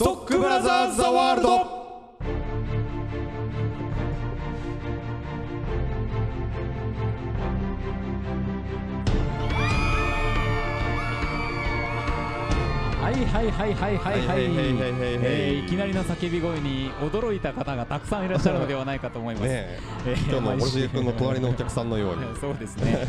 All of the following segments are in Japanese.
ストックブラザーズ・ザ・ワールド。はいはいはいはいはいえーいきなりの叫び声に驚いた方がたくさんいらっしゃるのではないかと思います、ねえー今日の森重君の隣のお客さんのようにそうですね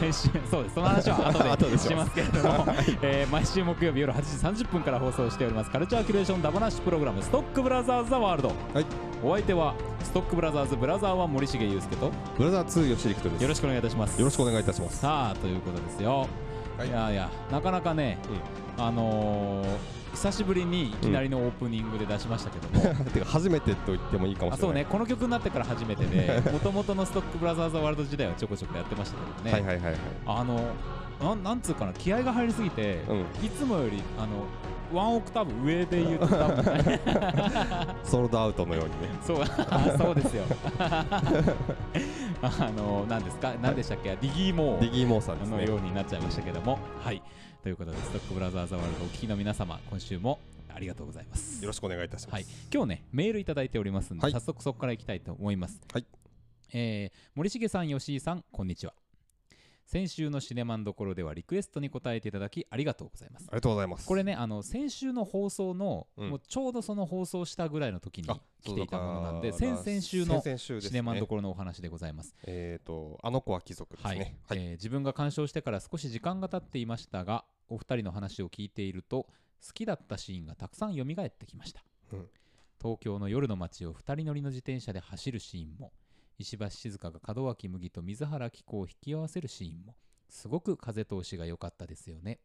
毎週そうですその話は後でしますけれども、えー毎週木曜日夜8時30分から放送しておりますカルチャーキュレーションダバナッシュプログラムストックブラザーズ・ザ・ワールドはいお相手はストックブラザーズブラザーは森重裕介とブラザー2吉陸斗ですよろしくお願いいたしますよろしくお願いいたしますさあということですよはい？い、やいやなかなかね、あのー久しぶりにいきなりのオープニングで出しましたけども、てか初めてと言ってもいいかもしれない。あそうね。この曲になってから初めてでもともとのストックブラザーズ・ワールド時代はちょこちょこやってましたけどね、はいはいはいはい。あのなんなんつうかな気合が入りすぎて、うん。いつもよりあのワンオクターブ上で言ったもんねソールドアウトのようにね。そう。あそうですよ。あの何ですか？何でしたっけ、 Diggy-MO'。Diggy-MO' さんですのねようになっちゃいましたけども。はい。ということでストックブラザーズワールドお聞きの皆様今週もありがとうございます。よろしくお願いいたします。はい。今日ねメールいただいておりますので、はい。早速そこからいきたいと思います。はい。えー森重さん吉井さんこんにちは先週のシネマンどころではリクエストに答えていただきありがとうございます。ありがとうございます。これねあの先週の放送の、うん。もうちょうどその放送したぐらいの時にあ来ていたものなんで先々週のシネマンどねころのお話でございます。えっとあの子は貴族ですはいね。えー自分が鑑賞してから少し時間が経っていましたがお二人の話を聞いていると好きだったシーンがたくさん蘇ってきました、うん。東京の夜の街を二人乗りの自転車で走るシーンも石橋静香が門脇麦と水原希子を引き合わせるシーンもすごく風通しが良かったですよね。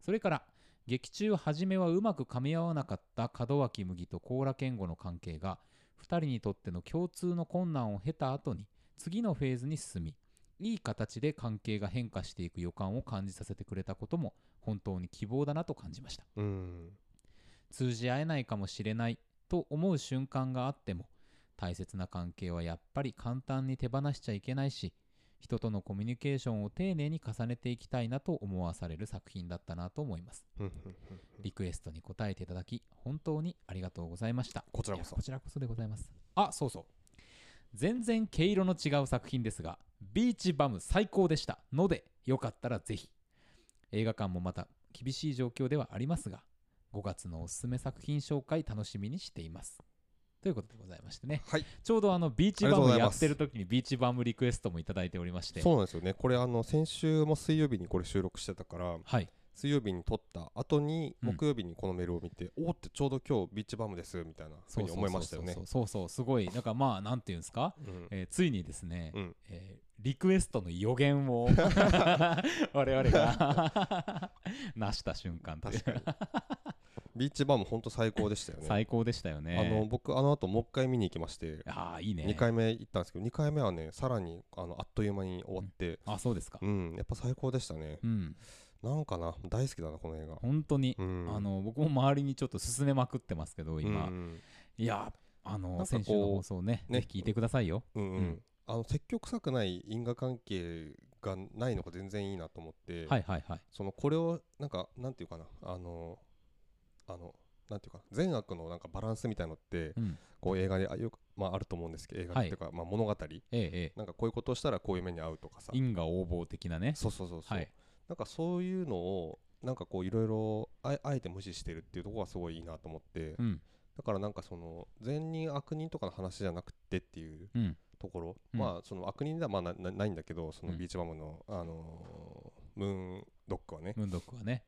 それから劇中初めはうまく噛み合わなかった門脇麦と高良健吾の関係が2人にとっての共通の困難を経た後に次のフェーズに進みいい形で関係が変化していく予感を感じさせてくれたことも本当に希望だなと感じました。うん。通じ合えないかもしれないと思う瞬間があっても大切な関係はやっぱり簡単に手放しちゃいけないし人とのコミュニケーションを丁寧に重ねていきたいなと思わされる作品だったなと思います。リクエストに答えていただき本当にありがとうございました。こちらこそ。こちらこそでございます。あそうそう。全然毛色の違う作品ですがビーチバム最高でしたのでよかったらぜひ。映画館もまた厳しい状況ではありますが5月のおすすめ作品紹介楽しみにしていますということでございましてね。はい。ちょうどあのビーチバムやってる時にビーチバムリクエストもいただいておりまして。そうなんですよね。これあの先週も水曜日にこれ収録してたからはい。水曜日に撮った後にうん木曜日にこのメールを見て、おおってちょうど今日ビーチバムですみたいなふうに思いましたよね。そうそう。すごい。なんかまあなんていうんですか、うん。えーついにですね、うん。えーリクエストの予言を 我々が 成した瞬間確かにビーチバム本当最高でしたよね。最高でしたよね。あの僕あの後もう一回見に行きましてああいいね。2回目行ったんですけど2回目はねさらにあのあっという間に終わって。あそうですか。うん、やっぱ最高でしたね。うん。なんかな大好きだなこの映画。本当に、うん。あの僕も周りにちょっと勧めまくってますけど今、うん。いやあの先週の放送ねね。聞いてくださいよ。うんうん。うん。あの積極臭くない因果関係がないのが全然いいなと思って、はいはいはい。そのこれをなんかなんていうかなあのあのなんていうか善悪のなんかバランスみたいのってうん。こう映画であよくまああると思うんですけど映画っていうか、まあ物語。えええなんかこういうことをしたらこういう目に遭うとかさ。え因果応報的なね。そうそうそうそう、はい。なんかそういうのをなんかこういろいろああえて無視してるっていうところがすごいいいなと思って、うん。だからなんかその善人悪人とかの話じゃなくてっていううん。ところ、うん。まあその悪人ではまあななないんだけどそのうん。ビーチバムの、あのームーンドッグはね、ムンドックはね。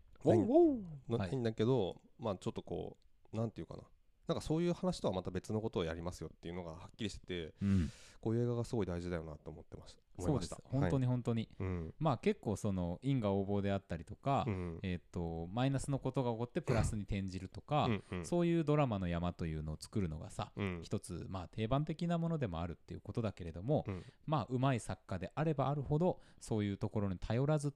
ないんだけど、まあちょっとこうなんていうかな。なんかそういう話とはまた別のことをやりますよっていうのがはっきりしててうん。こういう映画がすごい大事だよなと思ってましたそうです。ました。本当に、に本当に、はい。うん。まあ結構その因果応報であったりとか、うんえっ、とマイナスのことが起こってプラスに転じるとか、うんうん。そういうドラマの山というのを作るのがさ、うん。一つまあ定番的なものでもあるっていうことだけれども、うん。まあうまい作家であればあるほどそういうところに頼らず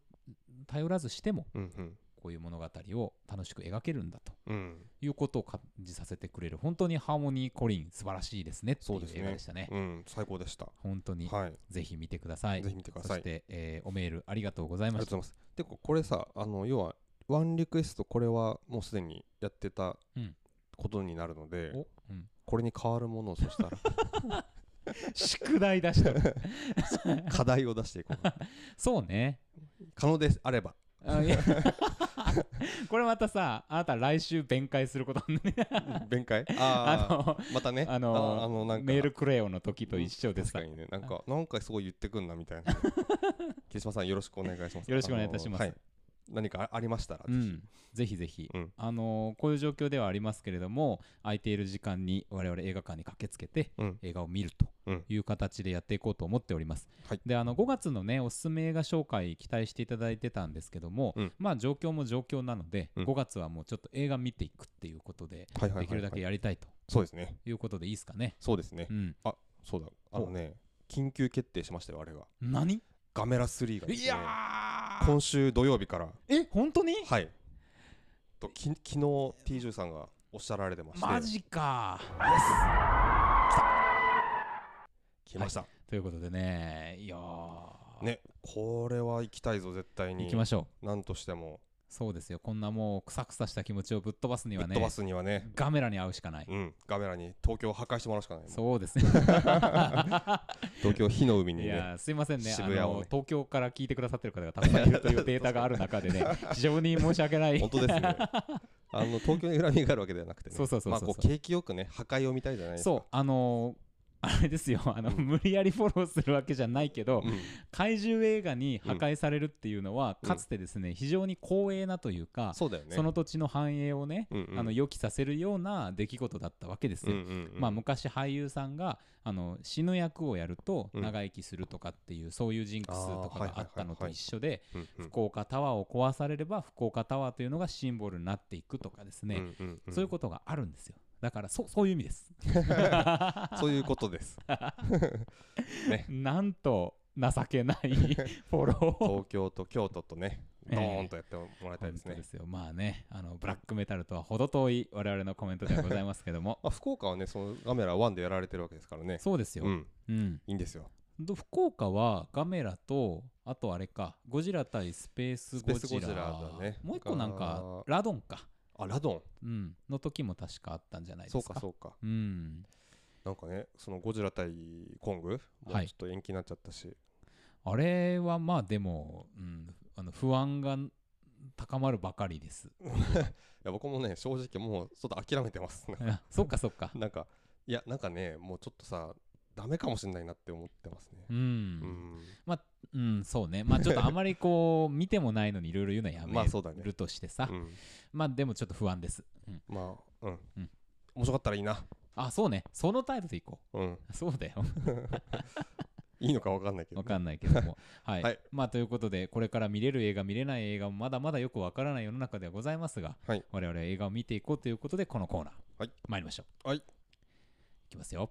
頼らずしてもうんうんこういう物語を楽しく描けるんだとうん。いうことを感じさせてくれる本当にハーモニーコリン素晴らしいですねっていうそうですね。映画でしたね。うん、最高でした。本当に、はい、ぜひ見てください。ぜひ見てください。そして、えーおメールありがとうございました。で、ここれさ、あの要はワンリクエストこれはもうすでにやってたうん。ことになるのでお、うん、これに変わるものをそしたら。宿題出した。課題を出していこう。そうね。可能であれば これまたさあなた来週弁解することにね弁解？ああのあまたね。あのああのなんか。メールクレヨの時と一緒でさ確かにね。なんかなんかすごい言ってくんなみたいな。木島さんよろしくお願いします。よろしくお願いいたします。はい何かありましたら、ぜうん、ぜひ。ぜひ、うん。あのーこういう状況ではありますけれども空いている時間に我々映画館に駆けつけてひうん。映画を見るとうん。いう形でやっていこうと思っております、はい。であの5月のねおすすめ映画紹介期待していただいてたんですけども、うん。まあ状況も状況なので、うん。5月はもうちょっと映画見ていくっていうことで、できるだけやりたいと。そうですね。いうことでいいですかね？そうですね。うん。そうだ。あのね緊急決定しましたよあれが。何？ガメラ3がね。いやー今週土曜日から。え本当に？はい。とき昨日 T10 さんがおっしゃられてまして。マジか。来ました、ということでねいやー。ねこれは行きたいぞ絶対に。行きましょう。なんとしてもそうですよ。こんなもうくさくさした気持ちをぶっ飛ばすにはね飛ばすにはね。ガメラに会うしかない、うん。ガメラに東京を破壊してもらうしかないそうですね。東京火の海にいねやーすいませんね。渋谷をね。あの東京から聞いてくださってる方がたくさんいるというデータがある中でね 非常に申し訳ない。本当ですね。あの東京に恨みがあるわけではなくてね。そうそうそうそう。まあこう景気よくね破壊を見たいじゃないですか。そう。あのーあれですよ。あの、うん無理やりフォローするわけじゃないけど、うん。怪獣映画に破壊されるっていうのは、うん。かつてですね非常に光栄なというか、そうだよね。その土地の繁栄をね、うんうん。あの予期させるような出来事だったわけですよ。うんうんうん。まあ、昔俳優さんがあの死ぬ役をやるとうん。長生きするとかっていう、そういうジンクスとかがあったのと一緒で福岡タワーを壊されれば福岡タワーというのがシンボルになっていくとかですね、うんうんうん。そういうことがあるんですよだからそ そういう意味です。そういうことです。なんと情けないフォロー。を東京と京都とねええ。ドーンとやってもらいたいですね。本当ですよ。まあねあのブラックメタルとは程遠い我々のコメントではございますけども。まあ福岡はねそのガメラ1でやられてるわけですからね。そうですよ、うん。うん、いいんですよ。ど福岡はガメラとあとあれかゴジラ対スペースゴジラ。スペースゴジラだね。もう一個なんかラドンか、あラドン？うん、の時も確かあったんじゃないですか。そうかそうか。うん。なんかねそのゴジラ対コングもうはい。ちょっと延期になっちゃったし、あれはまあでも、うん、あの不安が高まるばかりです。いや僕もね正直もうちょっと諦めてます。あそっかそっか。なんかいやなんかねもうちょっとさダメかもしれないなって思ってますね。ううん。んうんそうね。まあちょっとあまりこう見てもないのにいろいろ言うのはやめるとしてさ、うん。まあでもちょっと不安です、うん、まあうん、うん。面白かったらいいな。あそうね。その態度でいこう。ん。うそうだよ。いいのか分かんないけどね、わかんないけども。はい、はい。まあということでこれから見れる映画見れない映画もまだまだよくわからない世の中ではございますが、はい。我々は映画を見ていこうということでこのコーナー、はい。参りましょう。はい。いきますよ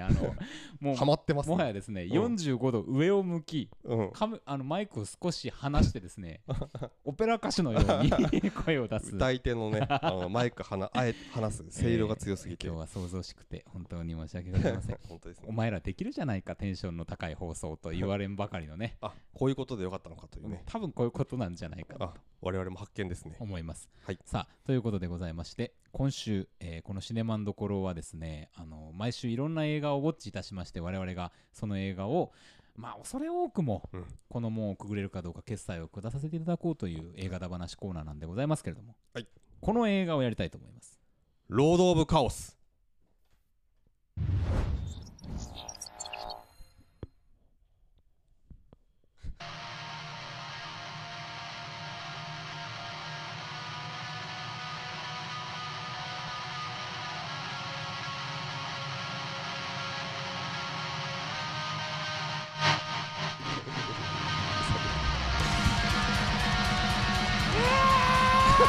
のもうハマってますね。もはやですね、ん。45度上を向きうん。あのマイクを少し離してですね オペラ歌手のように 声を出す。歌い手のねあのマイクはなあえ話す 声量が強すぎて、今日は想像しくて本当に申し訳ございません。本当ですね。お前らできるじゃないかテンションの高い放送と言われんばかりの。ねあこういうことでよかったのかというね。多分こういうことなんじゃないかと我々も発見ですね。思います、はい。さあということでございまして今週、えーこのシネマンどころはですねあの毎週いろんな映画をウォッチいたしまして我々がその映画をまあ恐れ多くも、この門をくぐれるかどうか決済を下させていただこうという映画だ話コーナーなんでございますけれども、はいこの映画をやりたいと思いますロード・オブ・カオス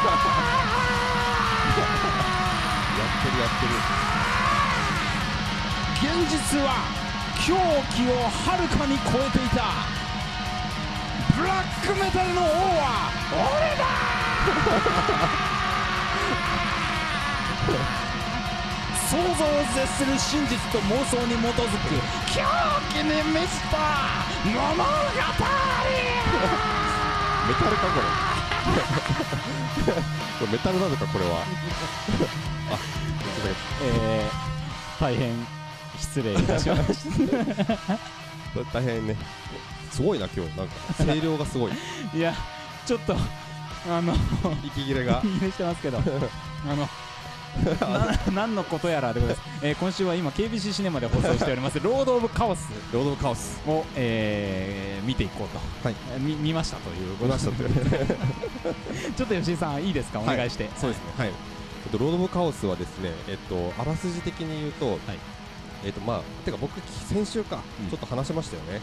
やってるやってる現実は狂気をはるかに超えていた。ブラックメタルの王は俺だ！想像を絶する真実と妄想に基づく狂気に満ちた。物語メタルかこれ。これメタルなのかこれは。あえー、大変失礼いたしましたと大変ね。すごいな今日。なんか声量がすごい。いやちょっとあの息切れが。いいねしてますけど。あのな 何のことやらでございます、えー今週は今 KBC シネマで放送しております「ロード・オブ・カオス。ロードオブカオス」を、えー見ていこうと、はい。えー見見ましたという。見ましたという。ちょっと吉井さんいいですか？お願いして、そうですね。はい。えっとロードオブカオスはですねえっとあらすじ的に言うと、えっとまあてか僕先週か、うん。ちょっと話しましたよね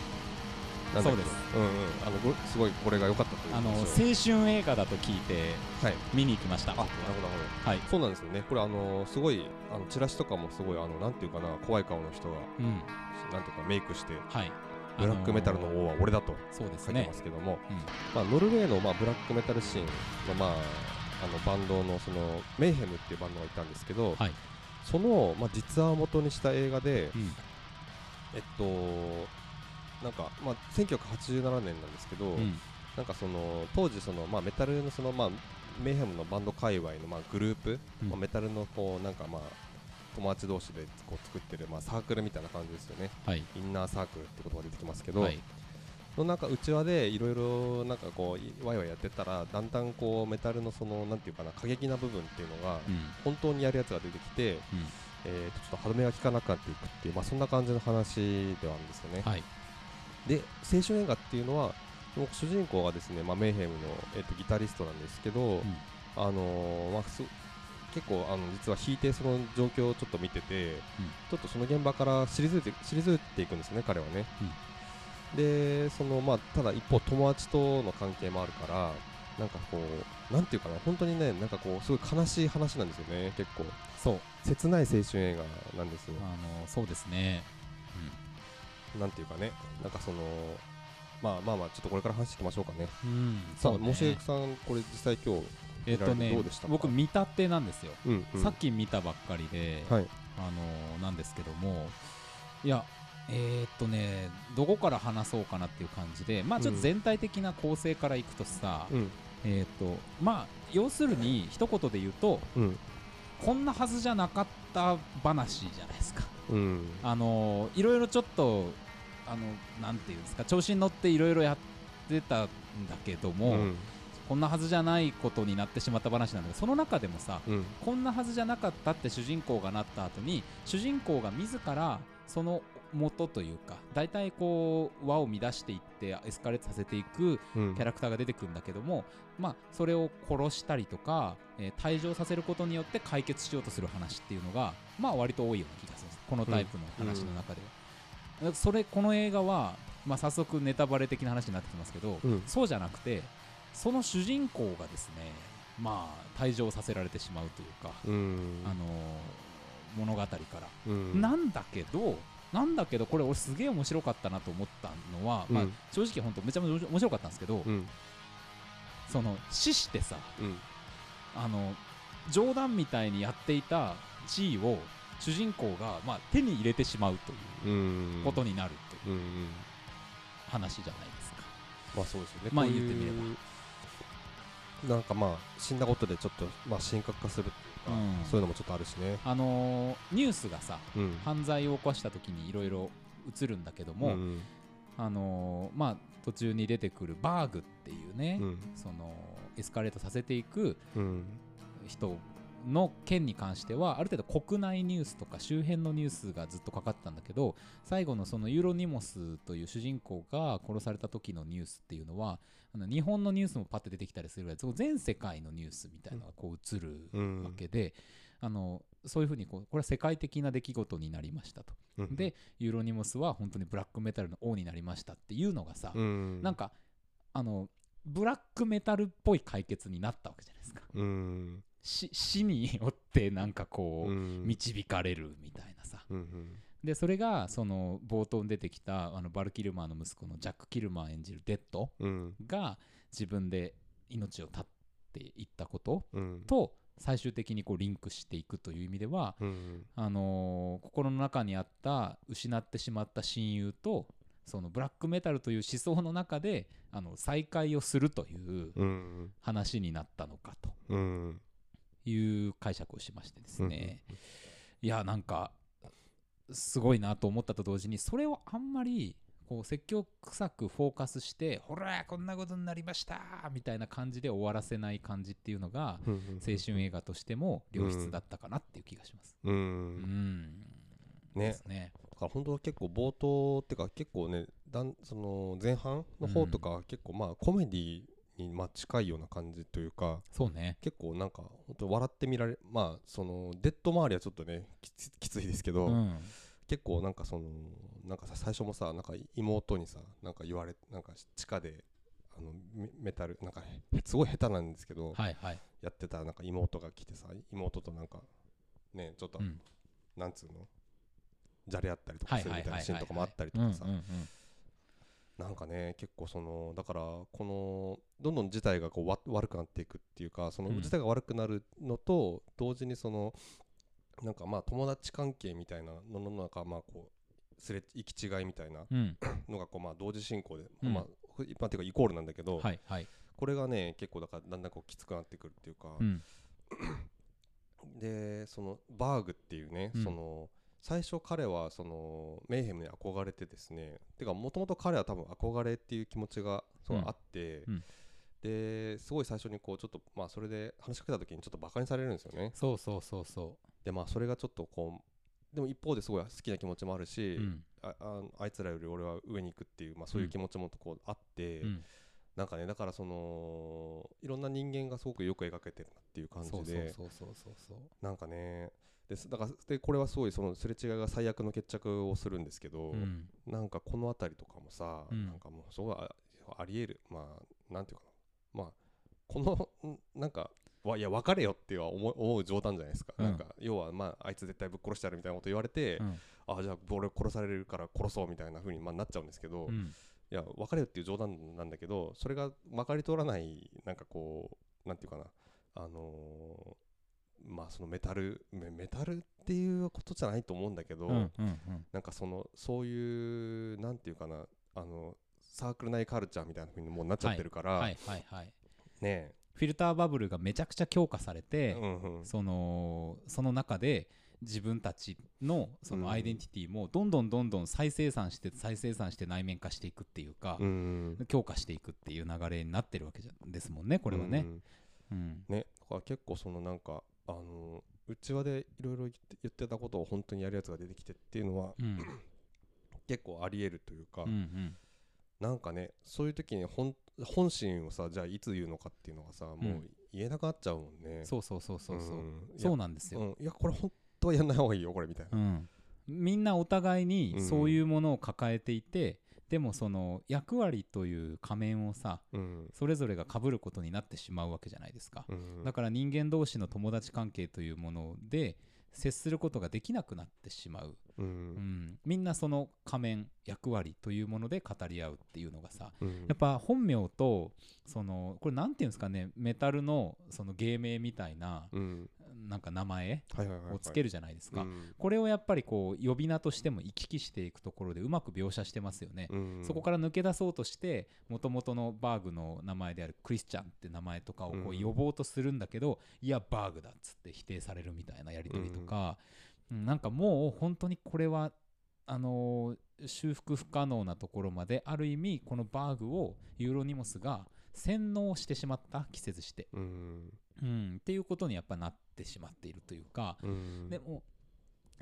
そうです。うんうん。あのごすごいこれが良かったというあの青春映画だと聞いてはい。見に行きました。あなるほどなるほど。はい。そうなんですよね。これあのすごいあのチラシとかもすごいあのなんていうかな怖い顔の人がうん。なんていうかメイクしてはい。ブラックメタルの王は俺だと書いてねますけども、うん。まあ、ノルウェーの、まあ、ブラックメタルシーンの,、まあ、あのバンドのそのメイヘムっていうバンドがいたんですけど、はい。その、まあ、実話を元にした映画で、うん。えっとなんか、まあ、1987年なんですけど、うん。なんかその当時その、まあ、メタルのその、まあ、メイヘムのバンド界隈の、まあ、グループ、うん。まあ、メタルのこうなんかまあ友達同士でこう作ってる、まあ、サークルみたいな感じですよね。はい。インナーサークルって言葉が出てきますけど、はい。のなんか内輪でいろいろなんかこういワイワイやってたらだんだんこうメタルのそのなんていうかな過激な部分っていうのがうん。本当にやるやつが出てきて、うん。えーとちょっと歯止めが効かなくなっていくっていうまあそんな感じの話ではあるんですよね。はいで青春映画っていうのは主人公がですねまあメイヘムのえっ、とギタリストなんですけど、あのーまあす結構あの実は弾いてその状況をちょっと見てて、ちょっとその現場から退いて退いていくんですね彼はね。でそのまあただ一方友達との関係もあるからなんかこうなんていうかな本当にねなんかこうすごい悲しい話なんですよね結構。そう。切ない青春映画なんですよ。あのそうですねなんていうかねなんかそのまあまあまあちょっとこれから話していきましょうかね。うんさあそうね。もしげさんこれ実際今日えっとねどうでしたか？僕見たてなんですよ。うん、うん、さっき見たばっかりで、はい。あのーなんですけどもいやえーっとねどこから話そうかなっていう感じでまあちょっと全体的な構成からいくとさ、うん。えーっとまあ要するに一言で言うとうん。こんなはずじゃなかった話じゃないですかうん。あのーいろいろちょっとあのなんていうんですか調子に乗っていろいろやってたんだけども、うん。こんなはずじゃないことになってしまった話なんだけどその中でもさうん。こんなはずじゃなかったって主人公がなった後に主人公が自らその元というか大体こう輪を乱していってエスカレートさせていくうん。キャラクターが出てくるんだけども、まあ、それを殺したりとか、えー退場させることによって解決しようとする話っていうのが、まあ、割と多いような気がするんですこのタイプの話の中で。は。だからそれこの映画は、まあ、早速ネタバレ的な話になってきますけど、うん。そうじゃなくてその主人公がですねまあ退場させられてしまうというか、うん。あのー物語から、うん。なんだけどなんだけどこれ俺すげえ面白かったなと思ったのは、まあうん正直本当めちゃめちゃ面白かったんですけど、うん。その死してさうん。あの冗談みたいにやっていた地位を主人公が、まあ、手に入れてしまうといううんことになるという話じゃないですか。まあそうですよね。まあ言ってみれなんかまあ死んだことでちょっとまあ深刻化するっていうか、うんそういうのもちょっとあるしね。あのーニュースがさうん。犯罪を起こした時にいろいろ映るんだけども、うんあのーまあ途中に出てくるバーグっていうね、うんそのエスカレートさせていくうん人の件に関してはある程度国内ニュースとか周辺のニュースがずっとかかってたんだけど最後のそのユーロニモスという主人公が殺された時のニュースっていうのはあの日本のニュースもパッて出てきたりするぐらい全世界のニュースみたいなのがこう映るうんわけで、あのそういうふうにこうこれは世界的な出来事になりましたと。うんでユーロニモスは本当にブラックメタルの王になりましたっていうのがさ、うんなんかあのブラックメタルっぽい解決になったわけじゃないですか。うん死死によってなんかこう、うん。導かれるみたいなさ。うんでそれがその冒頭に出てきたあのバル・キルマーの息子のジャック・キルマー演じるデッドうん。が自分で命を絶っていったことうん。と最終的にこうリンクしていくという意味ではうんあのー心の中にあった失ってしまった親友とそのブラックメタルという思想の中であの再会をするといううん話になったのかと。うんいう解釈をしましてですね、いやなんかすごいなと思ったと同時にそれをあんまりこう積極臭くフォーカスしてほらこんなことになりましたみたいな感じで終わらせない感じっていうのがうん青春映画としても良質だったかなっていう気がします。ううん。んねね。だから本当は結構冒頭っていうか結構ねだんその前半の方とかは結構まあコメディにまあ近いような感じというかそうね。結構なんか本当笑ってみられまあそのデッド周りはちょっとねきつきついですけど、うん。結構なんかそのなんかさ最初もさなんか妹にさなんか言われなんか地下であのメメタルなんかへすごい下手なんですけど、はいはい。やってたなんか妹が来てさ妹となんかねちょっと、うん。なんつうのじゃれ合ったりとはいかするみたい。なシーンとかもあったりとうんかさなんかね結構そのだからこのどんどん事態がこうわ悪くなっていくっていうかそのうん事態が悪くなるのと同時にそのなんかまあ友達関係みたいなのの中まあこうすれ行き違いみたいなうん。のがこうまあ同時進行で、うんまあ一般っていうかイコールなんだけど、はいはい。これがね結構だからだんだんこうきつくなってくるっていうか、うん。でそのバーグっていうね、うんその最初彼はそのメイヘムに憧れてですねてかもともと彼は多分憧れっていう気持ちがそううんあって、うんですごい最初にこうちょっとまあそれで話しかけた時にちょっとバカにされるんですよねそうそうそうそでまあそれがちょっとこうでも一方ですごい好きな気持ちもあるし、う。うん。あああいつらより俺は上に行くっていう、まあ、そういう気持ちもこうあって、うん。なんかねだからそのいろんな人間がすごくよく描けてるなっていう感じそうでそうそうそうそうそう。なんかねです。だからでこれはすごいそのすれ違いが最悪の決着をするんですけど、うん。なんかこの辺りとかもさ、うん。なんかもうすごいあありえる。まあなんていうかな。まあこのんなんかわいや別れよっては思う思う冗談じゃないですか、うん。なんか要はまああいつ絶対ぶっ殺してやるみたいなこと言われて、うん。あじゃあ俺殺されるから殺そうみたいな風にまあなっちゃうんですけど、いうん。や別れよっていう冗談なんだけどそれがまかり通らないなんかこうなんていうかな。あのーまあそのメタルメメタルっていうことじゃないと思うんだけど、うんうんうん。なんかそのそういうなんていうかなあのサークル内カルチャーみたいな風にもうなっちゃってるから、はいはいはい。ねフィルターバブルがめちゃくちゃ強化されえ、て、うんうんそのその中で自分たちのそうんのアイデンティティもどんどんどんどん再生産して再生産して内面化していくっていうか、うん強化していくっていう流れになってるわけじゃですもんねこれはねう。んうんねだから結構そのなんかあのうちわでいろいろ言ってたことを本当にやるやつが出てきてっていうのはうん。結構ありえるというか、うんうん。なんかねそういう時に本本心をさじゃあいつ言うのかっていうのがさ、もう言えなくなっちゃうもんね。そうそうそうそうそう、ん。そうなんですよ、いや,、これ本当はやんない方がいいよこれみたいな。うん、みんなお互いにうん。そういうものを抱えていて、でもその役割という仮面をさうん。それぞれが被ることになってしまうわけじゃないですか、うん。だから人間同士の友達関係というもので接することができなくなってしまう、ううんん、みんなその仮面役割というもので語り合うっていうのがさうん。やっぱ本名とそのこれなんていうんですかねメタルのその芸名みたいなうんなんか名前をつけるじゃないですか、うん。これをやっぱりこう呼び名としても行き来していくところでうまく描写してますよね、うん。そこから抜け出そうとしてもともとのバーグの名前であるクリスチャンって名前とかをこううん。呼ぼうとするんだけど、いやバーグだっつって否定されるみたいなやり取りとか、うん。なんかもう本当にこれはあのー修復不可能なところまである意味このバーグをユーロニモスが洗脳してしまった季節して、うん。うん、っていうことにやっぱなってしまっているというか、うん。でも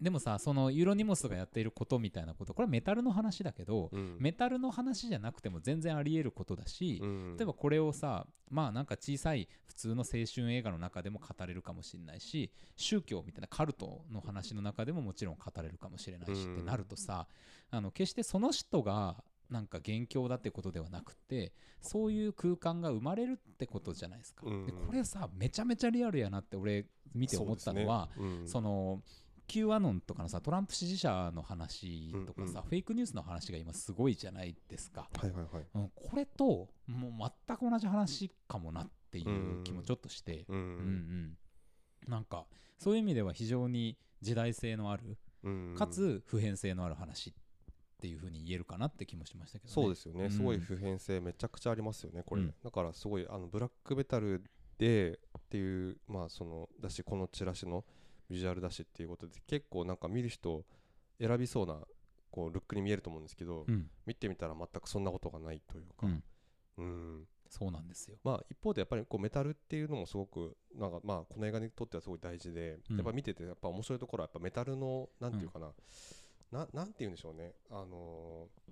でもさそのユーロニモスがやっていることみたいなことこれはメタルの話だけど、うん。メタルの話じゃなくても全然あり得ることだし、うん。例えばこれをさまあなんか小さい普通の青春映画の中でも語れるかもしれないし宗教みたいなカルトの話の中でももちろん語れるかもしれないし、うんってなるとさあの決してその人がなんか元凶だってことではなくてそういう空間が生まれるってことじゃないですか。うん。でこれさめちゃめちゃリアルやなって俺見て思ったのは、そねうん。その Q アノンとかのさトランプ支持者の話とかさ、うん。うんフェイクニュースの話が今すごいじゃないですか、はいはいはい。うん、これともう全く同じ話かもなっていう気もちょっとして、ううん。うんん。なんかそういう意味では非常に時代性のあるうんかつ普遍性のある話っていうふうに言えるかなって気もしましたけどね。そうですよね、うん。すごい普遍性めちゃくちゃありますよねこれ、うん。だからすごいあのブラックメタルでっていうまあそのだしこのチラシのビジュアルだしっていうことで結構なんか見る人選びそうなこうルックに見えると思うんですけど、うん。見てみたら全くそんなことがないというか、うん。うん。そうなんですよ。まあ一方でやっぱりこうメタルっていうのもすごくなんかまあこの映画にとってはすごい大事で、うん。やっぱ見ててやっぱ面白いところはやっぱメタルのなんていうかな、ななんて言うんでしょうね。あのー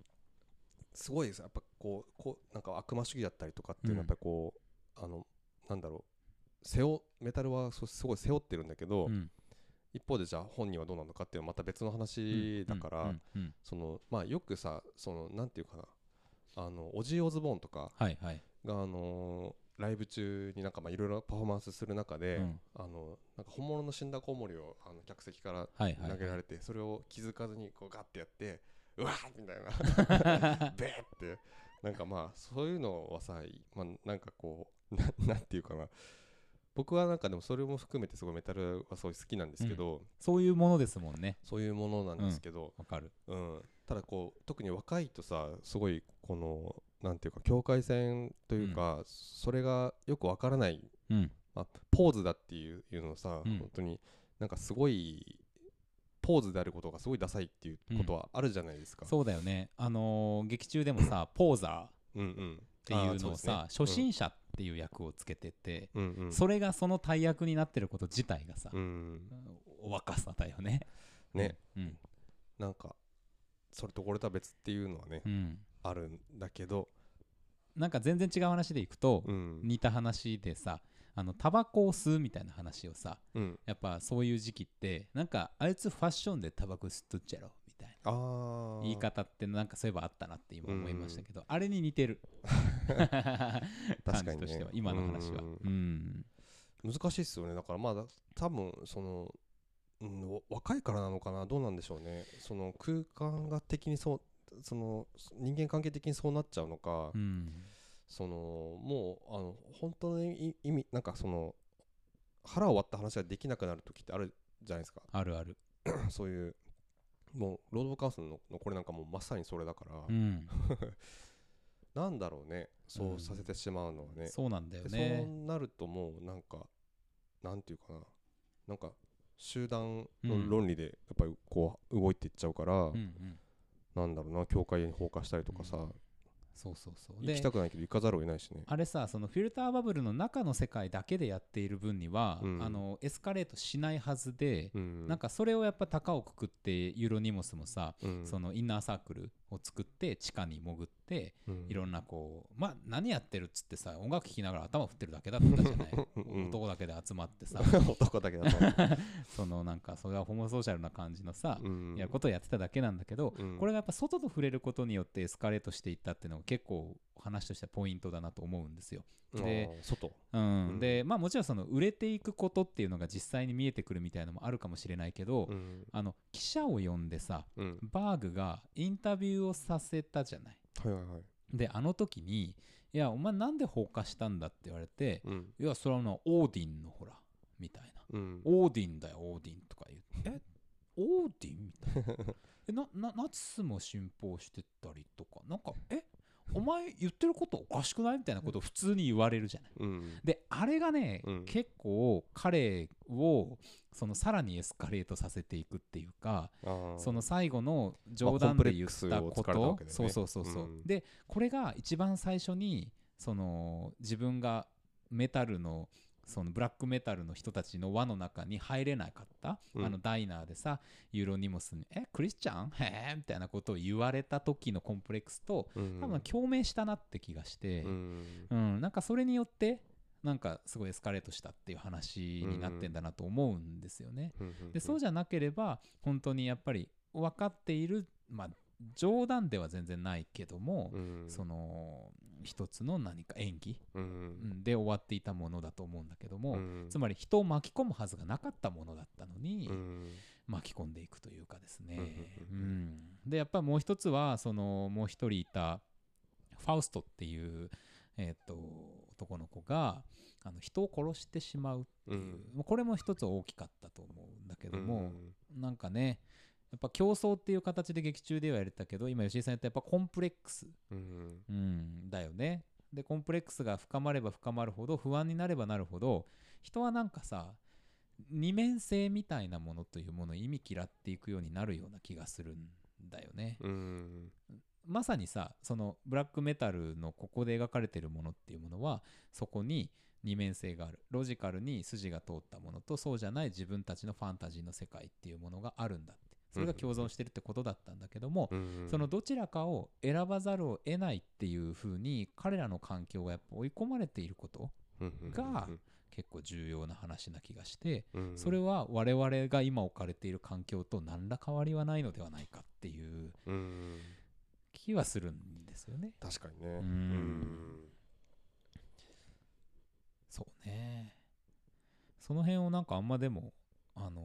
すごいです。やっぱこうこうなんか悪魔主義だったりとかっていうのはやっぱりこう、あのなんだろう。背負メタルはそすごい背負ってるんだけど、うん。一方でじゃあ本人はどうなのかっていうのはまた別の話だから、そのまあよくさそのなんていうかな。あのオジー・オズボーンとかはいはい。が、あのーライブ中になんかまあいろいろパフォーマンスする中で、うん。あのなんか本物の死んだコウモリをあの客席から投げられて、それを気づかずにこうガッてやってうわーみたいな。ベーって。なんかまあそういうのはさ、まあ、なんかこうななんていうかな。僕はなんかでもそれも含めてすごいメタルはすごい好きなんですけど、そういうものですもんね。そういうものなんですけど、わかる。うん、ただこう特に若いとさすごいこのなんていうか境界線というか、それがよくわからない、うん。まあ、ポーズだっていうのをさ、うん本当になんかすごいポーズであることがすごいダサいっていうことはあるじゃないですか。そうだよね。あのー劇中でもさ、ポーザーっうんうん、ていうのをさ、ね初心者っていう役をつけてて、うんうんうんそれがその大役になってること自体がさ、うんお若さだよね。ね、うん。なんかそれとこれとは別っていうのはね、うん。あるんだけど、なんか全然違う話でいくと、うん。似た話でさ、あのタバコを吸うみたいな話をさうん、やっぱそういう時期ってなんかあいつファッションでタバコ吸っとっちゃろみたいな言い方ってなんかそういえばあったなって今思いましたけど、あれに似てる。確か感にとしては今の話は。うん。うん。難しいっすよね。だからまあだ多分その、うん、わ若いからなのかな？どうなんでしょうね。その空間が的にそうその人間関係的にそうなっちゃうのか、うん。そのもうあの本当の意意味なんかその腹を割った話ができなくなる時ってあるじゃないですか。あるある。そういうもうロード・カウンスののこれなんかもうまさにそれだから、うん。なんだろうね。そううんさせてしまうのはね、そうなんだよでそうねなるともうなんかなんていうかな。なんか集団うん。の論理でやっぱりこう動いていっちゃうから、うんうんなんだろうな教会に放火したりとかさ、そうそうそう。行きたくないけど行かざるを得ないしね。あれさそのフィルターバブルの中の世界だけでやっている分には、うん。あのエスカレートしないはずで、うんなんかそれをやっぱ高をくくってユーロニモスもさ、うん。そのインナーサークルを作って地下に潜ってうん。いろんなこうまあ何やってるっつってさ音楽聴きながら頭振ってるだけだったじゃない？うん。男だけで集まってさ。男だけだと、そのなんかそれはホモソーシャルな感じのさ、うん。やることをやってただけなんだけど、うん。これがやっぱ外と触れることによってエスカレートしていったっていうのが結構話としてはポイントだなと思うんですよ。で外？うん。うんでまあもちろんその売れていくことっていうのが実際に見えてくるみたいなのもあるかもしれないけど、うん。あの記者を呼んでさうん。バーグがインタビューをさせたじゃない。はいはいはい。であの時に「いやお前なんで放火したんだ?」って言われてうん「いやそれはなオーディンのほら」みたいな。うん「オーディンだよオーディン」とか言って「え？オーディン?」みたいな。えななナチスも信奉してたりとか？なんか「え？お前言ってることおかしくない?」みたいなことを普通に言われるじゃない。うん。であれがね、うん。結構彼をそのさらにエスカレートさせていくっていうかその最後の冗談で言ったこと、ね。そうそうそうそう、うん。でこれが一番最初にその自分がメタルのそのブラックメタルの人たちの輪の中に入れなかった、うん。あのダイナーでさユーロニモスに「えクリスチャン？へ え」みたいなことを言われた時のコンプレックスとうん。多分共鳴したなって気がして、うん。うん、なんかそれによってなんかすごいエスカレートしたっていう話になってんだなと思うんですよね。うん。でそうじゃなければ本当にやっぱり分かっているまあ冗談では全然ないけども、うん。その一つの何か演技、で終わっていたものだと思うんだけども、うん。つまり人を巻き込むはずがなかったものだったのに、うん。巻巻き込んでいくというかですね、うんでやっぱりもう一つはそのもう一人いたファウストっていう、えー、と男の子があの人を殺してしまうっていう、これも一つ大きかったと思うんだけども、うん。なんかねやっぱ競争っていう形で劇中ではやれたけど今吉井さん言ったやっぱコンプレックス、うん。うん、だよね。でコンプレックスが深まれば深まるほど不安になればなるほど人はなんかさ二面性みたいなものというものを意味嫌っていくようになるような気がするんだよね。うん。まさにさそのブラックメタルのここで描かれてるものっていうものはそこに二面性がある。ロジカルに筋が通ったものとそうじゃない自分たちのファンタジーの世界っていうものがあるんだってそれが共存してるってことだったんだけども、うんそのどちらかを選ばざるを得ないっていう風に彼らの環境がやっぱ追い込まれていることが結構重要な話な気がしてうんそれは我々が今置かれている環境と何ら変わりはないのではないかっていううん気はするんですよね。確かにね。うん。そうね。その辺をなんかあんまでもあの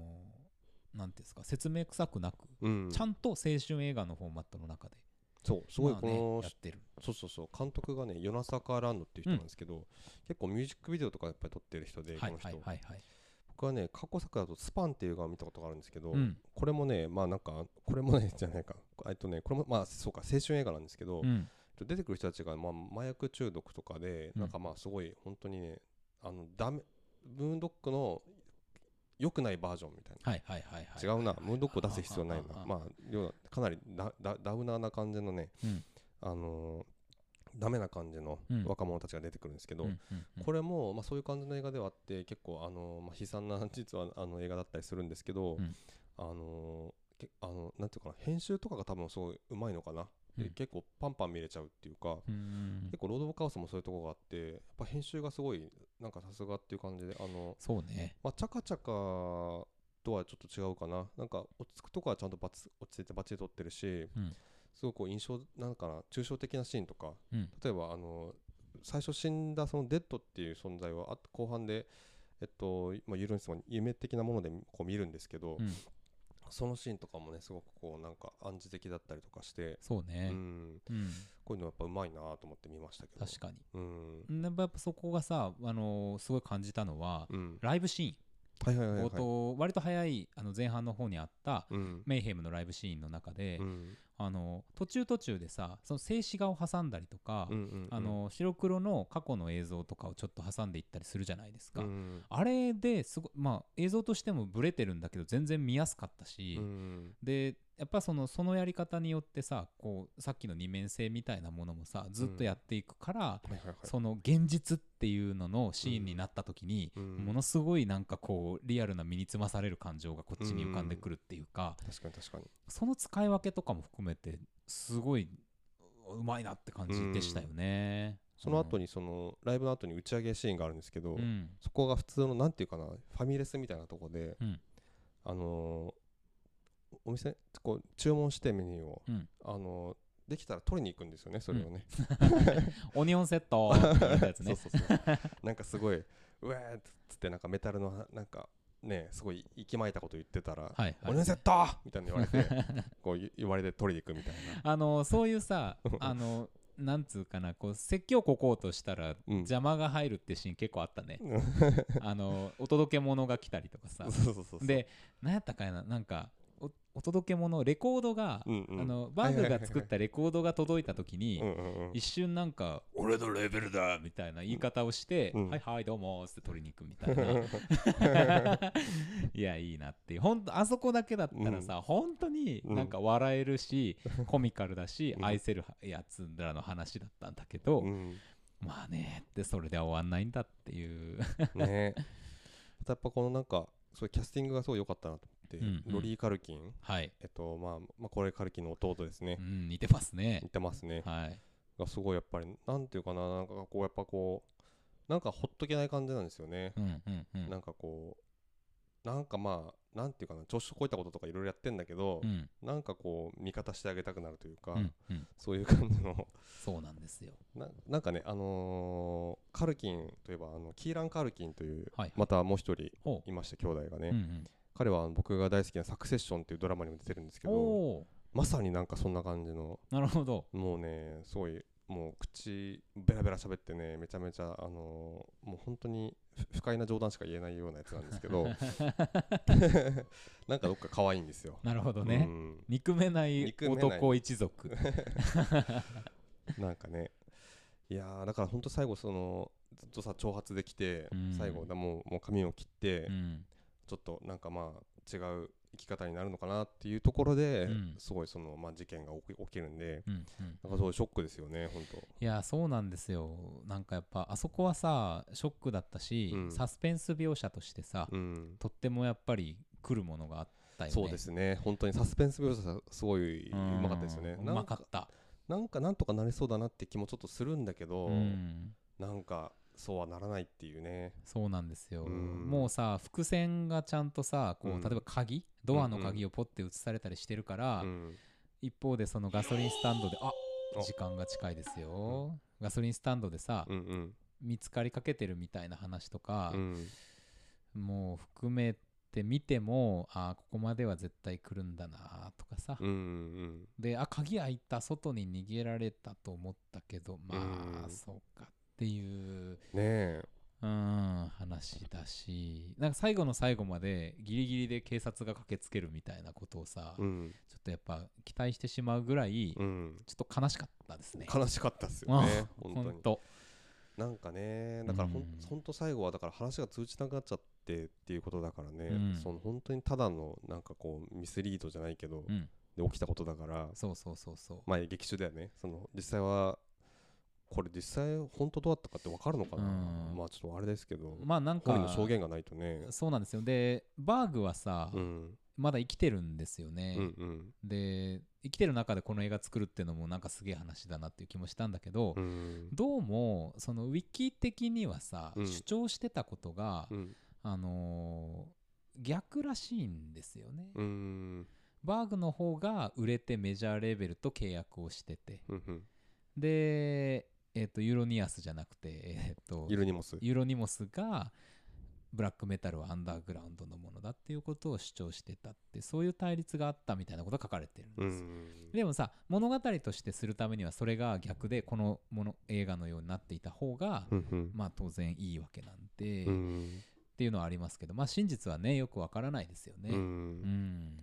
なんていうんですか説明臭くなく、うん。ちゃんと青春映画のフォーマットの中でそうすごいこのやってる。そうそうそう監督がね与那坂ランドっていう人なんですけど、結構ミュージックビデオとかやっぱり撮ってる人で、はいこの人、はいはいはい。僕はね過去作だと「スパン」っていう映画を見たことがあるんですけど、うん。これもねまあなんかこれもねじゃないか。えっとねこれもまあそうか青春映画なんですけど、うん。出てくる人たちがまあ麻薬中毒とかで、うん。なんかまあすごい本当にねあのダメムーンドックの良くないバージョンみたいな。はいはいはいはい。違うな、ムーンドックを出す必要ないな。まあ、要はかなりダダダウナーな感じのね、うん。あのーダメな感じのうん。若者たちが出てくるんですけど、これも、まあ、そういう感じの映画ではあって結構、あのーまあ、悲惨な 実はあの映画だったりするんですけど、うん。あのーけあのなんていうかな編集とかが多分すごいうまいのかな、でうん。結構パンパン見れちゃうっていうか、うん結構ロード・オブ・カオスもそういうところがあってやっぱ編集がすごいなんかさすがっていう感じであの、そうね。まあ、チャカチャカとはちょっと違うかな。なんか落ち着くとこはちゃんとバツ落ち着いてバッチリ撮ってるし、うん。すごくこう印象なんかな抽象的なシーンとか。うん。例えばあの最初死んだそのデッドっていう存在はあ後半でえっとまあユーロニスも夢的なものでこう見るんですけど、うんそのシーンとかもねすごくこうなんか暗示的だったりとかして、うそうね。ん、うん。こういうのやっぱうまいなと思って見ましたけど。確かに。うん。やっぱやっぱそこがさ、あのーすごい感じたのは、うん。ライブシはいはいはいはい。ーン冒頭、割と早いあの前半の方にあったうん。メイヘムのライブシーンの中で、うん。あの途中途中でさその静止画を挟んだりとか、うんうんうん。あの白黒の過去の映像とかをちょっと挟んでいったりするじゃないですか、うん。あれですごまあ映像としてもブレてるんだけど全然見やすかったし、うん。でやっぱそのそのやり方によってさこうさっきの二面性みたいなものもさずっとやっていくから、その現実っていうののシーンになった時に、うん。ものすごいなんかこうリアルな身につまされる感情がこっちに浮かんでくるっていうか、確かに確かに。その使い分けとかも含めてすごいうまいなって感じでしたよね。その後にそのライブの後に打ち上げシーンがあるんですけど、うん。そこが普通のなんていうかなファミレスみたいなとこで、うん。あのーお店こう注文してメニューを、うん。あのーできたら取りに行くんですよねそれをね、オニオンセット。たやつね。そうそうそうなんかすごいうわーっつってなんかメタルのなんかねすごい息巻いたこと言ってたらはいはい。オニオンセットみたいな言われて こう言言われて取りに行くみたいな。あのそういうさあのなんつうかなこう説教ここうとしたらうん。邪魔が入るってシーン結構あったね。あのお届け物が来たりとかさ。で何やったかいななんかおお届け物レコードが、うんうん。あのバーグが作ったレコードが届いた時に、うんうんうん。一瞬なんか「俺のレベルだ!」みたいな言い方をして「うん。はいはいどうも」って取りに行くみたいな。いやいいなっていう。ほんとあそこだけだったらさ、本当になんか笑えるし、コミカルだし、うん。愛せるやつらの話だったんだけど、うん。まあねってそれで終わんないんだっていう。ね。やっぱこのなんかそういうキャスティングがすごい良かったなと思ロリー・カルキン。はい、えっとまあ、まあこれカルキンの弟ですね。う、ん、似てますね。似てますね、はい。がすごいやっぱりなんていうかななんかこうやっぱこうなんかほっとけない感じなんですよね、うんうんうん。なんかこうなんかまあなんていうかな調子こいたこととかいろいろやってんだけど、うん。なんかこう味方してあげたくなるというか、うんうん。そういう感じの。そうなんですよ。ななんかねあのーカルキンといえばあのキーラン・カルキンという、はいまたもう一人ほいました兄弟がね、う、うんうん、彼は僕が大好きな「サクセッション」っていうドラマにも出てるんですけおどおまさになんかそんな感じのーなるほど。もうねすごいもう口ベラベラ喋ってねめちゃめちゃあのーもう本当にふ不快な冗談しか言えないようなやつなんですけど なんかどっか可愛いんですよ。なるほどうね、ん憎めない。男一族。なんかね。いやーだから本当最後そのずっとさ挑発できて、うん。最後だもうもう髪を切って、うんちょっとなんかまあ違う生き方になるのかなっていうところで、うん。すごいその、まあ、事件が起き起きるんでうんうん。なんかすごいショックですよね本いやそうなんですよ。なんかやっぱあそこはさショックだったし、うん。サスペンス描写としてさ、当うん。とってもやっぱり来るものがあったよね。そうですね。本当にサスペンス描写すごいうまかったですよね。うまかった。なんかなんとかなりそうだなって気もちょっとするんだけど、うん。なんかそうはならないっていうね。そうなんですよ、うん。もうさ伏線がちゃんとさこう、うん。例えば鍵？ドアの鍵をポッて映されたりしてるから、うん。一方でそのガソリンスタンドでああ時間が近いですよ、ガソリンスタンドでさ、うんうん。見つかりかけてるみたいな話とかう、ん。もう含めて見てもあここまでは絶対来るんだなとかさ、うんうんであ鍵開いた外に逃げられたと思ったけどまあ、うん。そうか。っていうねえ。うん話だしなんか最後の最後までギリギリで警察が駆けつけるみたいなことをさ、ちょうんっとやっぱ期待してしまうぐらい、うん。ちょっと悲しかったですね。悲しかったですよねうん。本当なんかねだからほん,、うんと最後はだから話が通じなくなっちゃってっていうことだからね、うん。その本当にただのなんかこうミスリードじゃないけど、うん。で起きたことだから。そうそうそうそう。まあ劇中だよね。その実際はこれ実際本当どうだったかって分かるのかな、うん。まあちょっとあれですけど、まあなんか本人の証言がないとね。そうなんですよ。でバーグはさ、うん。まだ生きてるんですよね、うんうん。で生きてる中でこの映画作るっていうのもなんかすげえ話だなっていう気もしたんだけど、うん。どうもそのウィキ的にはさ、うん。主張してたことが、うん。あのー逆らしいんですよね、うん。バーグの方が売れてメジャーレーベルと契約をしてて。で、えっとユーロニアスじゃなくて、えっとユルニモス。ユーロニモスがブラックメタルはアンダーグラウンドのものだっていうことを主張してたってそういう対立があったみたいなことが書かれてるんうです。よ、ん。でもさ物語としてするためにはそれが逆でこのもの映画のようになっていた方が、うんうん。まあ当然いいわけなんで、っうん。ていうのはありますけどまあ真実はねよくわからないですよね。ううん。ん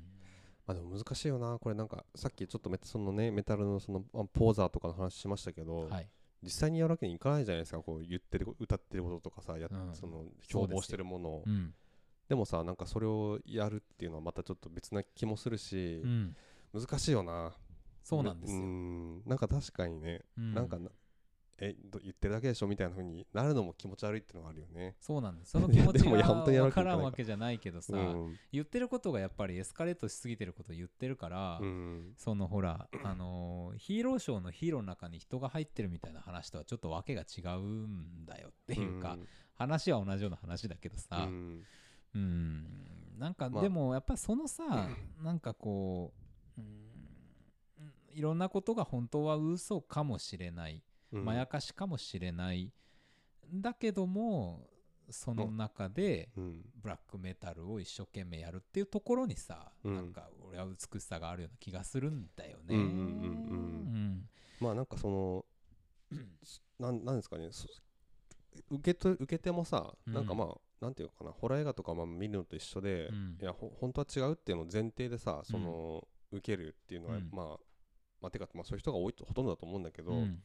まあでも難しいよな。これなんかさっきちょっとメそのねメタルのそのあポーザーとかの話しましたけど、はい実際にやるわけにいかないじゃないですか。こう言ってる歌ってることとかさや、うん。その標榜してるものを。うん。でもさなんかそれをやるっていうのはまたちょっと別な気もするしう、ん。難しいよな。そうなんですよ、うん。なんか確かにね、うん。なんかなえど言ってるだけでしょみたいな風になるのも気持ち悪いっていうのがあるよね。そうなんです。その気持ちが本当にやらわから。らんわけじゃないけどさ、うん。言ってることがやっぱりエスカレートしすぎてることを言ってるから、うん。そのほら、あのーヒーローショーのヒーローの中に人が入ってるみたいな話とはちょっとわけが違うんだよっていうか、話は同じような話だけどうさ、ん。うん、なんかまあ。でもやっぱりそのさ、なんかこう、うん、いろんなことが本当は嘘かもしれない、うんまやかしかもしれない、だけどもその中でうん。ブラックメタルを一生懸命やるっていうところにさ、うん。なんか俺は美しさがあるような気がするんだよね。うんうんうんうん。まあなんかその なんなんですかねそ受けと受け手もさ、うん。なんかまあなんていうのかなホラー映画とかまあ見るのと一緒で、うん。いやほ本当は違うっていうのを前提でさその、受けるっていうのは、うん。まあまあてか、まあ、そういう人が多いとほとんどだと思うんだけど、うん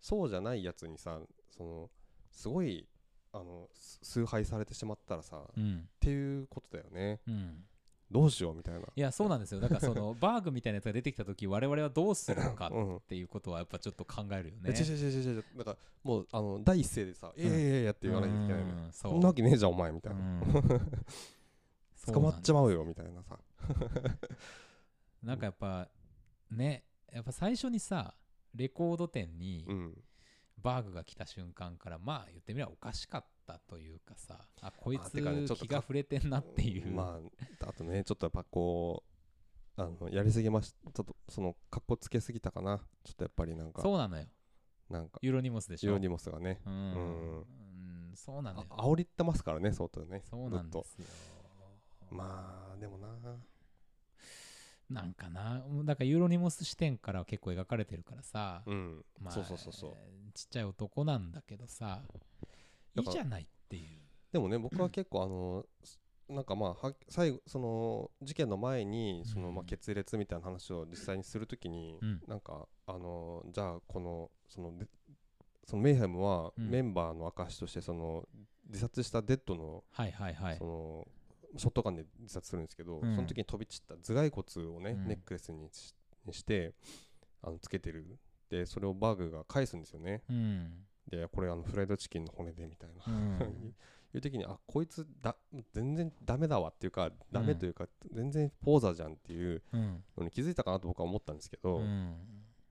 そうじゃないやつにさそのすごいあのす崇拝されてしまったらさ、っうん。ていうことだよね。うん。どうしようみたいな。いやそうなんですよ。だからその バーグみたいなやつが出てきた時我々はどうするのかっうん。ていうことはやっぱちょっと考えるよね。え違う違う違う違う。だからもうあの第一声でさ「いやいやいや」って言わないといけないねうんそんなわけねえじゃんお前みたいな、うん。捕まっちゃまうよみたいなさ。なんかやっぱねやっぱ最初にさレコード店にうん。バーグが来た瞬間からまあ言ってみればおかしかったというかさあこいつ気が触れてんなっていう、まああとねちょっとやっぱこうあのやりすぎましちょっとその格好つけすぎたかな。ちょっとやっぱりなんかそうなのよ。なんかユーロニモスでしょ。ユーロニモスがね。うん、うん。うんそうなのよ。あ煽りってますからね相当ね。そうなんですよ。まあでもななんかな。だからユーロニモス視点からは結構描かれてるからさ、うん、まあそうそうそうそう。ちっちゃい男なんだけどさ。いいじゃないっていう。でもね僕は結構あのなんかまあは最後その事件の前にそのまあうん決裂みたいな話を実際にするときに、うん。なんかあのじゃあこのそのでそのメイヘムはうん。メンバーの証としてその自殺したデッドのはいはいはい。そのショットガンで自殺するんですけど、うん。その時に飛び散った頭蓋骨をね、うん。ネックレスにしにしてあのつけてる。でそれをバーグが返すんですよね。うん。でこれあのフライドチキンの骨でみたいな、うん。いう時にあこいつだ全然ダメだわっていうかダメというか、全然ポーザーじゃんっていううん。のに気づいたかなと僕は思ったんですけど、うん。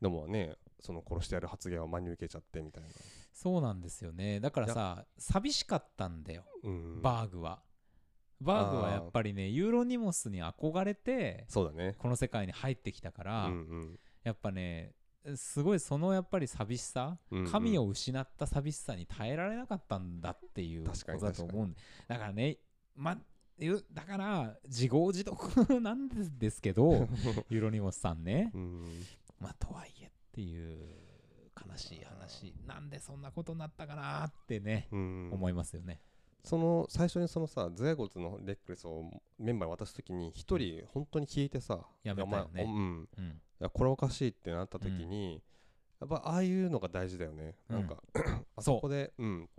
でもねその殺してやる発言は真に受けちゃってみたいな、そうなんですよね。だからさ寂しかったんだよ。うん、バーグはバーグはやっぱりねユーロニモスに憧れてそうだね。この世界に入ってきたから、うんやっぱねすごいそのやっぱり寂しさ、うんうん。神を失った寂しさに耐えられなかったんだっていうこ確かにとだと思うんでだからねまゆだから自業自得なんですけど ユーロニモスさんね。うんまあとはいえっていう悲しい話なんでそんなことになったかなってね、うん。思いますよねその最初にそのさ頭蓋骨のネックレスをメンバーに渡す時に一人本当に引いてさやめたよね。うん。うん。いやこれおかしいってなった時に、やっぱああいうのが大事だよね、なんか あそこでうん。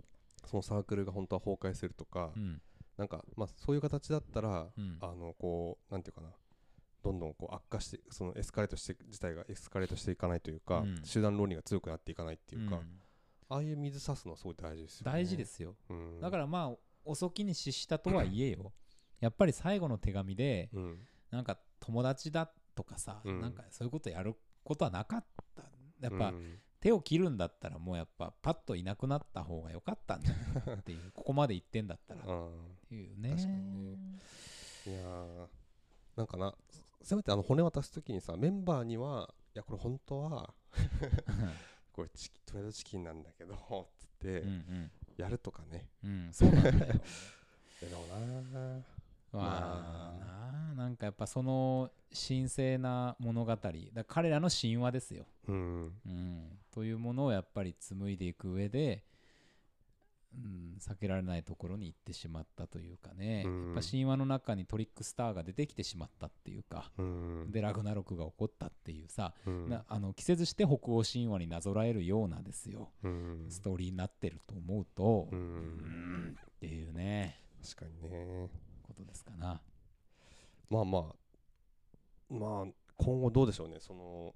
そのサークルが本当は崩壊するとか、うん。なんかまあそういう形だったら、うん。あのこうなんていうかな。どんどんこう悪化してそのエスカレートして自体がエスカレートしていかないというか、うん。集団論理が強くなっていかないっていうか、うんああいう水差すのはすごい大事ですよね。大事ですよ。うん、だからまあ遅きに失したとはいえよ。やっぱり最後の手紙でうん。なんか友達だとかさ、うん。なんかそういうことやることはなかった。やっぱ、うん。手を切るんだったらもうやっぱパッといなくなった方が良かったんじゃないっていう ここまで言ってんだったらっうんていうね。確かにね。いやー。なんかなせめてあの骨渡す時にさメンバーにはいやこれ本当は これチキトレードチキンなんだけどつってやるとかね、うん。そうなんだよでもなまあなんかやっぱその神聖な物語。だ彼らの神話ですよ、うん。うん、というものをやっぱり紡いでいく上で、うん、避けられないところに行ってしまったというかね、うん。やっぱ神話の中にトリックスターが出てきてしまったっていうか、うん。でラグナロクが起こったっていうさ、うん。なあの季節して北欧神話になぞらえるようなですよ、うん。ストーリーになってると思うと、ううん。んっていうね。確かにね。ことですかな。まあまあ。まあ今後どうでしょうね。そのこ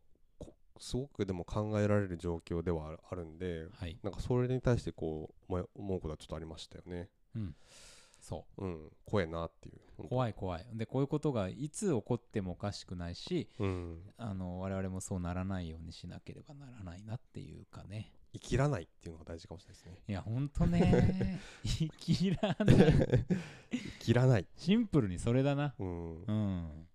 すごくでも考えられる状況ではあるんではい、なんかそれに対してこう思うことはちょっとありましたよね。そう。うん。怖えなっていう。怖い怖い。でこういうことがいつ起こってもおかしくないしうん。あの我々もそうならないようにしなければならないなっていうかね。生きらないっていうのが大事かもしれないですね。いやほんとね。生きらない。生きらない。シンプルにそれだな。うん。うん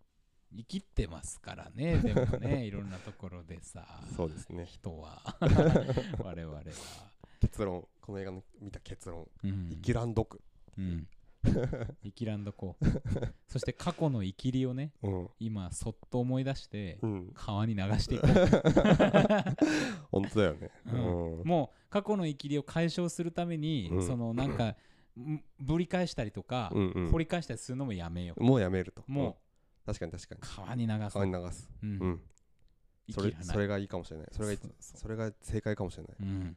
生きってますからね でもねいろんなところでさそうですね。人は。我々は、結論。この映画の見た結論。うん。生きらんどく。うん、生きらんどこ。うそして過去の生きりをねうん。今そっと思い出してうん。川に流していこう。本当だよね。うん。うん。もう過去の生きりを解消するために、うん。そのなんかんぶり返したりとか、うんうん。掘り返したりするのもやめよもうやめると。うもうん確かに確かに。う川に流す。川に流す。うん。うん。それそれがいいかもしれない。それがいそれが正解かもしれない。うん、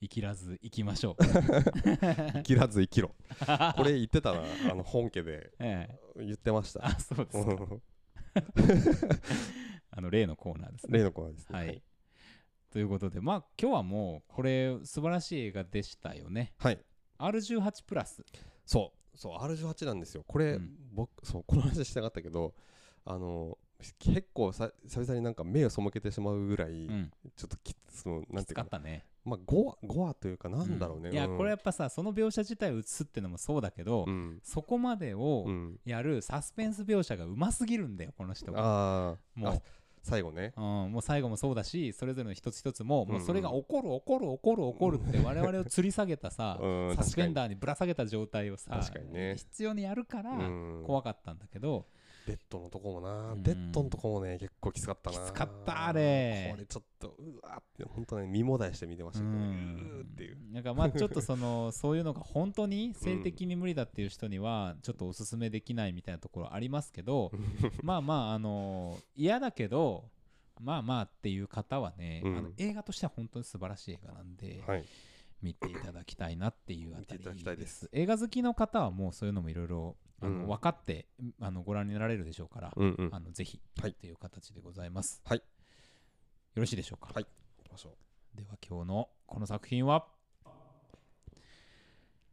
生きらず生きましょう、生きらず生きろ。これ言ってたな。あの本家で。ええ。言ってました。あそうですか。う んあの例のコーナーですね。例のコーナーですね。はい、ということでまあ今日はもうこれ素晴らしい映画でしたよね。はい。R18 プラス。そうそう R18 なんですよ。これ、うん。僕そうこの話したかったけどあの結構さ久々になんか目を背けてしまうぐらい、うん。ちょっときそのなんていうかかったね。まあ5話5話というかなんだろうね、ん。いやうん。これやっぱさその描写自体を映すってのもそうだけど、うん。そこまでをうん。やるサスペンス描写がうますぎるんだよこの人が。あー。あも最後ね。うん、もう最後もそうだしそれぞれの一つ一つも、うんもうそれが起こる起こる起こる起こるって我々を吊り下げたさ、うんサスペンダーにぶら下げた状態をさね。必要にやるからうん。怖かったんだけど、ベッドのとこもな、うん。ベッドのとこもね結構きつかったな。きつかったあれ。これちょっとうわーって本当ね身もだえして見てましたけど、うーっていう。なんかまあちょっとその そういうのが本当に性的に無理だっていう人にはちょっとおすすめできないみたいなところありますけど まあまああの嫌だけどまあまあっていう方はね、うん。あの映画としては本当に素晴らしい映画なんで、はい見ていただきたいなっていうあたり見ていただきたいです。映画好きの方はもうそういうのもいろいろあのうん。分かってあのご覧になられるでしょうから、うんうん。あのぜひはい。という形でございます。はい。よろしいでしょうか？はい。行きましょう。では今日のこの作品は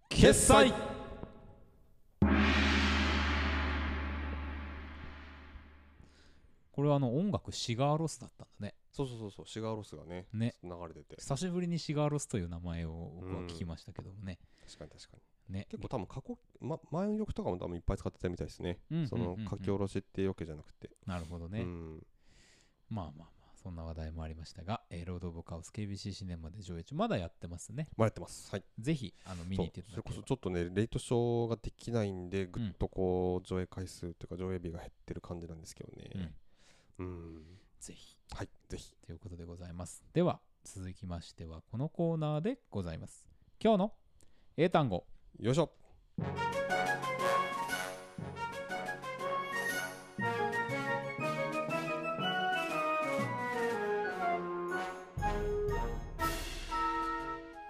決済これはあの音楽シガーロスだったんだね。そうそうそうそうシガーロスがねね。流れてて。久しぶりにシガーロスという名前を僕は聞きましたけどもね。確かに確かに。ね。結構多分過去、ま、前の曲とかも多分いっぱい使ってたみたいですね、うんうんうんうん。その書き下ろしっていうわけじゃなくて、なるほどね。うん。まあまあまあそんな話題もありましたが、えーロード・オブ・カオス KBC シネマで上映中まだやってますね。まあやってます。はい。ぜひあの見に行っていたそうそれこそだければちょっとねレイトショーができないんでぐっとこう上映回数というか上映日が減ってる感じなんですけどね。うん、ぜひ。はいぜひ。ということでございます。では続きましてはこのコーナーでございます。今日の英単語。よいしょ。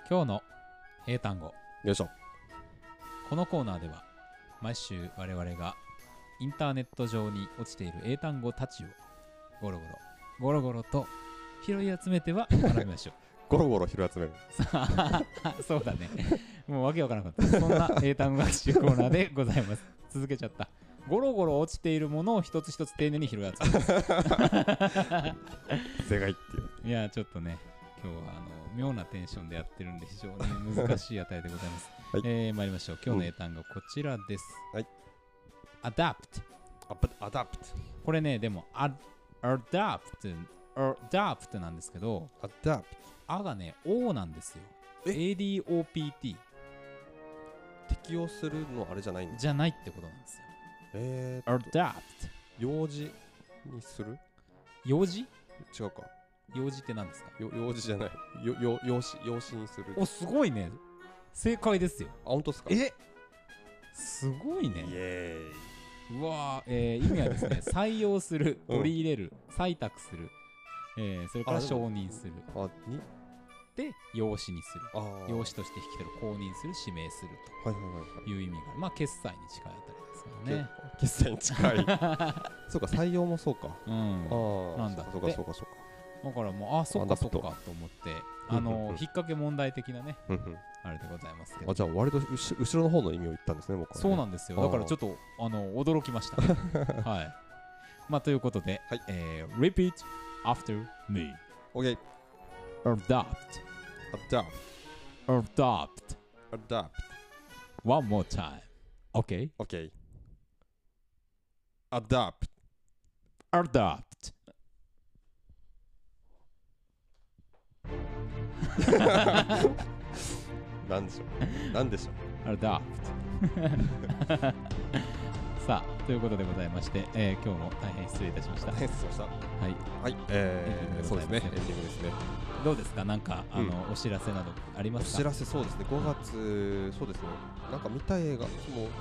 今日の英単語。よいしょ。このコーナーでは毎週我々がインターネット上に落ちている英単語たちをゴロゴロゴロゴロと拾い集めては 学びましょう。ゴロゴロ拾い集める そうだね。もうわけわからなかった。そんな英単語学習コーナーでございます。続けちゃった。ゴロゴロ落ちているものを一つ一つ丁寧に拾い集めます。正解っていういや、ちょっとね、今日はあの妙なテンションでやってるんで非常に難しい値でございます。はいえー、参りましょう。今日の英単語こちらです。はい。adapt。アプ adopt これね、でも、あ adapt、adapt なんですけど、 adap あがね、O なんですよ。え？ADOPT 適用するのあれじゃないんですじゃないってことなんですよ。えー、 adopt。養子にする？養子？違うか。養子って何ですか？よ養子じゃない。よよ養子養子にする。あお、すごいね。正解ですよ。本当ですか？え？すごいね。イエうわー、えー意味はですね、採用する、うん取り入れる、採択する、えーそれから承認する。あに？で、養子にする。あー養子として引き取る、公認する、指名するという意味がある。まあ、決済に近いあたりですよね。決済に近い そうか採用もそうかうん。なんだそうかそうかそうかだからもう、あ、そっ adopt かそっかと思って、あの引っ掛け問題的なね、あれでございますけどあ。じゃあ割と後後ろの方の意味を言ったんですね僕はねそうなんですよ。だからちょっと、あの、驚きました。はい。まあ、ということで、はいえー repeat after me. OK adopt, adapt adopt. adapt One more time. Okay? OK adapt adopt. なんでしょう。なんでしょ adopt. さあ、ということでございまして、えー今日も大変失礼いたしました。う失礼しました。はい。はい。えー、そうですね。エンディングですね。どうですか？なんか、あの、お知らせなどありまおすか？知らせそうですね。5月そうですね。なんか見た映画もう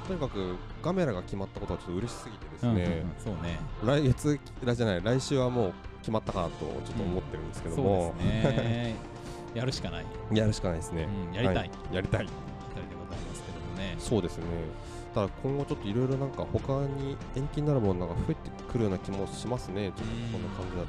とにかくガメラが決まったことはちょっと嬉しすぎてですうんうんね、うんそうね。来月来じゃない来週はもう決まったかなとちょっと思ってるんですけどそうも、ですね。やるしかない。やるしかないですね、うん、やりたい。はやりたい。あたりでございますけどもね。そうですね。ただ今後ちょっといろいろなんか他に延期になるものが増えてくるような気もしますね。ちょっとこん。な感じだと。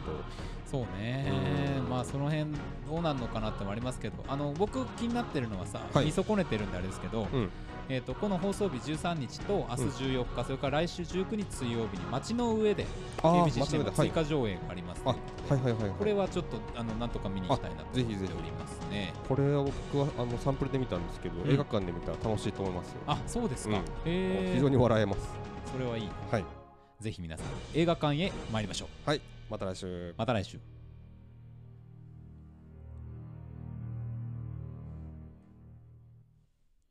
そうね。う。ん。まあその辺どうなんのかなってもありますけど、あの僕気になってるのはさ、はい。見損ねてるんであれですけど、うんえっ、とこの放送日13日と明日14日、それから来週19日水曜日に街の上で KBC シネマ追加上映がありますあので、はいはいはいはい。これはちょっとあのなんとか見に行きたいなと思ってぜひぜひ。おりますね。これは僕はあのサンプルで見たんですけど、うん。映画館で見たら楽しいと思いますよ。あ、そうですか。うん。えー。非常に笑えます。それはいい。はい。ぜひ皆さん映画館へ参りましょう。はい。また来週。また来週